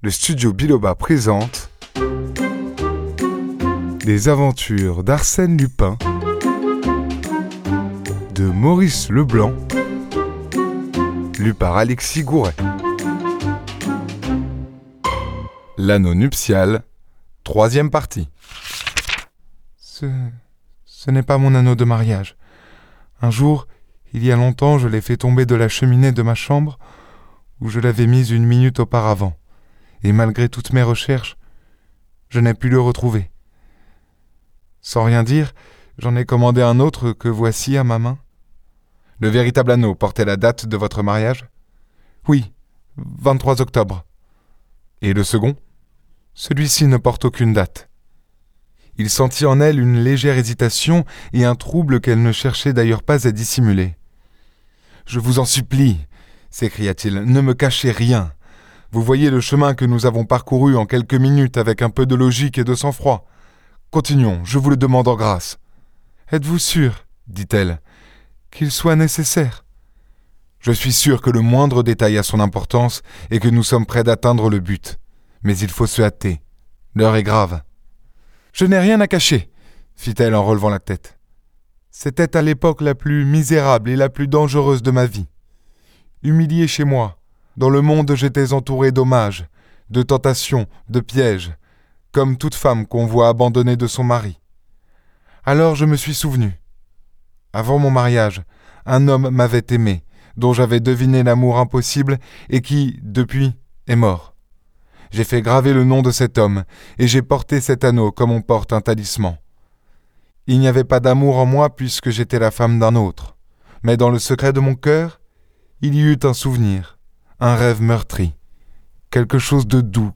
le studio Biloba présente Les aventures d'Arsène Lupin de Maurice Leblanc, lu par Alexis Gouret. L'anneau nuptial, troisième partie. Ce, ce n'est pas mon anneau de mariage. Un jour, il y a longtemps, je l'ai fait tomber de la cheminée de ma chambre, où je l'avais mise une minute auparavant, et malgré toutes mes recherches, je n'ai pu le retrouver. Sans rien dire, j'en ai commandé un autre que voici à ma main. Le véritable anneau portait la date de votre mariage? Oui, 23 octobre. Et le second? Celui-ci ne porte aucune date. Il sentit en elle une légère hésitation et un trouble qu'elle ne cherchait d'ailleurs pas à dissimuler. Je vous en supplie, s'écria-t-il, ne me cachez rien. Vous voyez le chemin que nous avons parcouru en quelques minutes avec un peu de logique et de sang-froid. Continuons, je vous le demande en grâce. Êtes-vous sûr, dit-elle, qu'il soit nécessaire? Je suis sûr que le moindre détail a son importance et que nous sommes près d'atteindre le but. Mais il faut se hâter. L'heure est grave. Je n'ai rien à cacher, fit-elle en relevant la tête. C'était à l'époque la plus misérable et la plus dangereuse de ma vie. Humilié chez moi, dans le monde j'étais entouré d'hommages, de tentations, de pièges, comme toute femme qu'on voit abandonnée de son mari. Alors je me suis souvenu. Avant mon mariage, un homme m'avait aimé, dont j'avais deviné l'amour impossible et qui, depuis, est mort. J'ai fait graver le nom de cet homme, et j'ai porté cet anneau comme on porte un talisman. Il n'y avait pas d'amour en moi puisque j'étais la femme d'un autre, mais dans le secret de mon cœur, il y eut un souvenir, un rêve meurtri, quelque chose de doux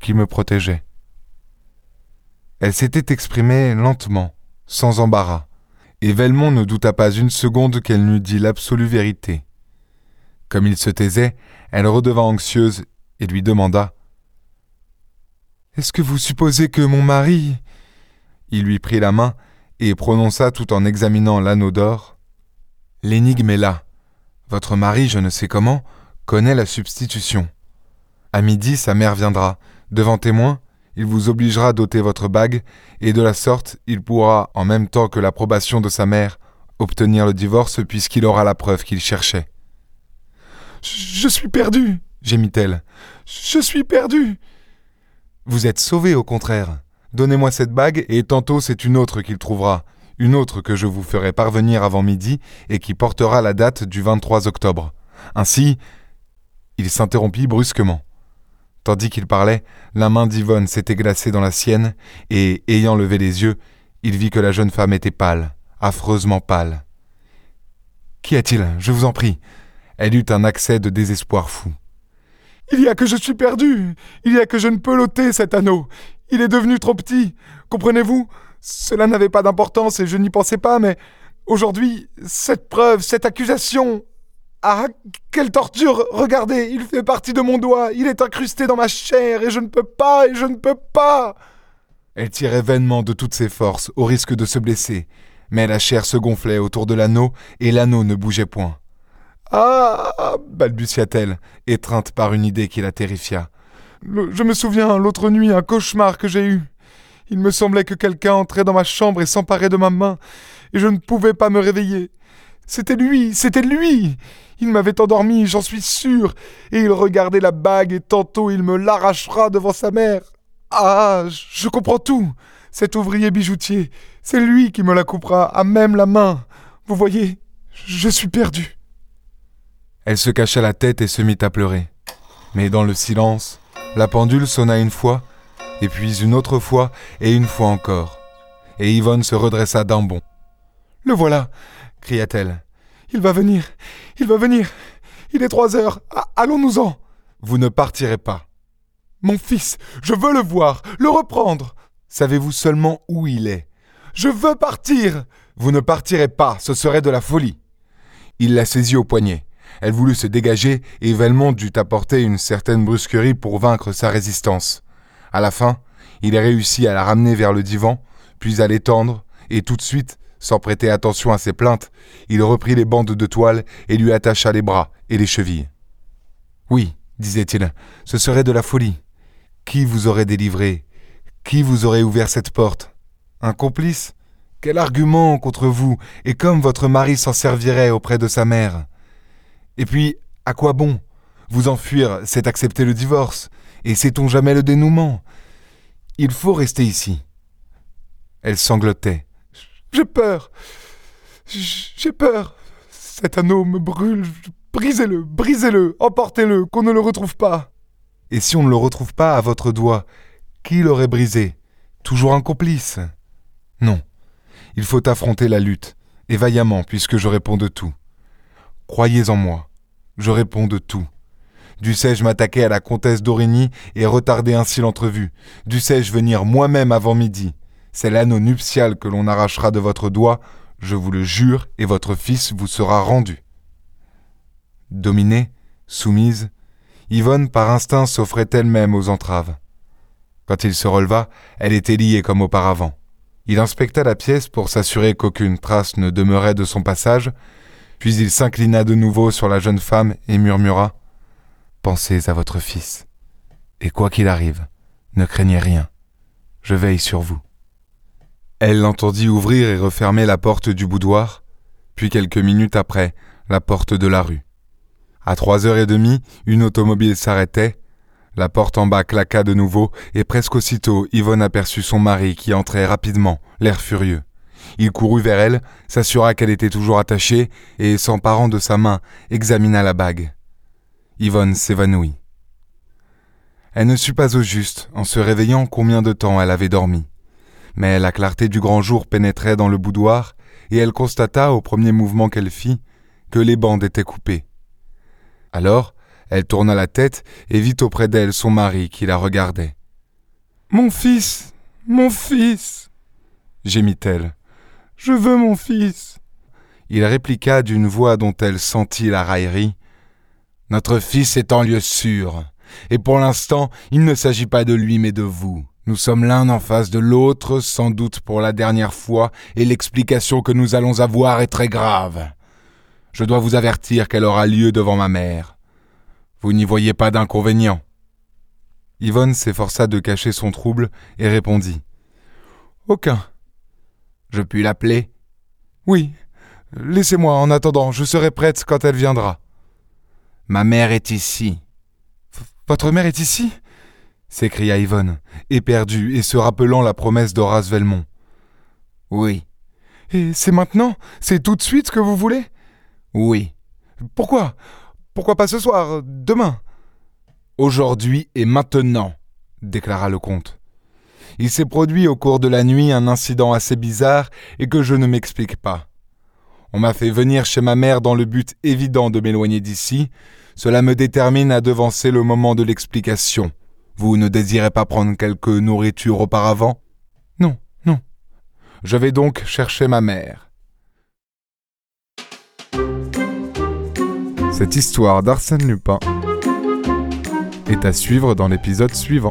qui me protégeait. Elle s'était exprimée lentement, sans embarras, et Velmont ne douta pas une seconde qu'elle n'eût dit l'absolue vérité. Comme il se taisait, elle redevint anxieuse et lui demanda Est-ce que vous supposez que mon mari? Il lui prit la main et prononça tout en examinant l'anneau d'or. L'énigme est là. Votre mari, je ne sais comment, connaît la substitution. À midi, sa mère viendra. Devant témoin, il vous obligera d'ôter votre bague, et de la sorte, il pourra, en même temps que l'approbation de sa mère, obtenir le divorce puisqu'il aura la preuve qu'il cherchait. Je suis perdu, gémit-elle. Je suis perdu. Vous êtes sauvé, au contraire. Donnez-moi cette bague, et tantôt c'est une autre qu'il trouvera, une autre que je vous ferai parvenir avant midi et qui portera la date du 23 octobre. Ainsi, il s'interrompit brusquement. Tandis qu'il parlait, la main d'Yvonne s'était glacée dans la sienne, et, ayant levé les yeux, il vit que la jeune femme était pâle, affreusement pâle. Qu'y a-t-il? Je vous en prie. Elle eut un accès de désespoir fou. Il y a que je suis perdu. Il y a que je ne peux l'ôter, cet anneau. Il est devenu trop petit. Comprenez-vous? Cela n'avait pas d'importance et je n'y pensais pas, mais aujourd'hui, cette preuve, cette accusation. Ah, quelle torture Regardez, il fait partie de mon doigt, il est incrusté dans ma chair et je ne peux pas, et je ne peux pas Elle tirait vainement de toutes ses forces, au risque de se blesser, mais la chair se gonflait autour de l'anneau et l'anneau ne bougeait point. Ah balbutia-t-elle, étreinte par une idée qui la terrifia. je me souviens l'autre nuit un cauchemar que j'ai eu. Il me semblait que quelqu'un entrait dans ma chambre et s'emparait de ma main, et je ne pouvais pas me réveiller. C'était lui, c'était lui. Il m'avait endormi, j'en suis sûr, et il regardait la bague, et tantôt il me l'arrachera devant sa mère. Ah, je comprends tout. Cet ouvrier bijoutier, c'est lui qui me la coupera à même la main. Vous voyez, je suis perdu. Elle se cacha la tête et se mit à pleurer. Mais dans le silence, la pendule sonna une fois, et puis une autre fois, et une fois encore. Et Yvonne se redressa d'un bond. Le voilà, cria-t-elle. Il va venir, il va venir. Il est trois heures. Allons-nous-en. Vous ne partirez pas. Mon fils, je veux le voir, le reprendre. Savez-vous seulement où il est? Je veux partir. Vous ne partirez pas, ce serait de la folie. Il la saisit au poignet. Elle voulut se dégager et Velmont dut apporter une certaine brusquerie pour vaincre sa résistance. À la fin, il réussit à la ramener vers le divan, puis à l'étendre, et tout de suite, sans prêter attention à ses plaintes, il reprit les bandes de toile et lui attacha les bras et les chevilles. Oui, disait-il, ce serait de la folie. Qui vous aurait délivré? Qui vous aurait ouvert cette porte? Un complice? Quel argument contre vous Et comme votre mari s'en servirait auprès de sa mère? Et puis, à quoi bon Vous enfuir, c'est accepter le divorce. Et sait-on jamais le dénouement? Il faut rester ici. Elle sanglotait. J'ai peur. J'ai peur. Cet anneau me brûle. Brisez-le, brisez-le, emportez-le, qu'on ne le retrouve pas. Et si on ne le retrouve pas à votre doigt, qui l'aurait brisé? Toujours un complice? Non. Il faut affronter la lutte, et vaillamment, puisque je réponds de tout. Croyez en moi, je réponds de tout. Dussé-je m'attaquer à la comtesse d'Aurigny et retarder ainsi l'entrevue? Dussé-je venir moi-même avant midi? C'est l'anneau nuptial que l'on arrachera de votre doigt, je vous le jure, et votre fils vous sera rendu. Dominée, soumise, Yvonne par instinct s'offrait elle-même aux entraves. Quand il se releva, elle était liée comme auparavant. Il inspecta la pièce pour s'assurer qu'aucune trace ne demeurait de son passage, puis il s'inclina de nouveau sur la jeune femme et murmura Pensez à votre fils, et quoi qu'il arrive, ne craignez rien, je veille sur vous. Elle l'entendit ouvrir et refermer la porte du boudoir, puis quelques minutes après, la porte de la rue. À trois heures et demie, une automobile s'arrêtait, la porte en bas claqua de nouveau, et presque aussitôt Yvonne aperçut son mari qui entrait rapidement, l'air furieux. Il courut vers elle, s'assura qu'elle était toujours attachée, et, s'emparant de sa main, examina la bague. Yvonne s'évanouit. Elle ne sut pas au juste, en se réveillant, combien de temps elle avait dormi. Mais la clarté du grand jour pénétrait dans le boudoir, et elle constata, au premier mouvement qu'elle fit, que les bandes étaient coupées. Alors, elle tourna la tête et vit auprès d'elle son mari qui la regardait. Mon fils, mon fils gémit-elle. Je veux mon fils. Il répliqua d'une voix dont elle sentit la raillerie. Notre fils est en lieu sûr, et pour l'instant il ne s'agit pas de lui mais de vous. Nous sommes l'un en face de l'autre, sans doute pour la dernière fois, et l'explication que nous allons avoir est très grave. Je dois vous avertir qu'elle aura lieu devant ma mère. Vous n'y voyez pas d'inconvénient. Yvonne s'efforça de cacher son trouble et répondit. Aucun. Je puis l'appeler Oui. Laissez-moi en attendant, je serai prête quand elle viendra. Ma mère est ici. votre mère est ici? S'écria Yvonne, éperdue et se rappelant la promesse d'Horace Velmont. Oui. Et c'est maintenant? C'est tout de suite que vous voulez? Oui. Pourquoi? Pourquoi pas ce soir Demain? Aujourd'hui et maintenant, déclara le comte. Il s'est produit au cours de la nuit un incident assez bizarre et que je ne m'explique pas. On m'a fait venir chez ma mère dans le but évident de m'éloigner d'ici. Cela me détermine à devancer le moment de l'explication. Vous ne désirez pas prendre quelque nourriture auparavant? Non, non. Je vais donc chercher ma mère. Cette histoire d'Arsène Lupin est à suivre dans l'épisode suivant.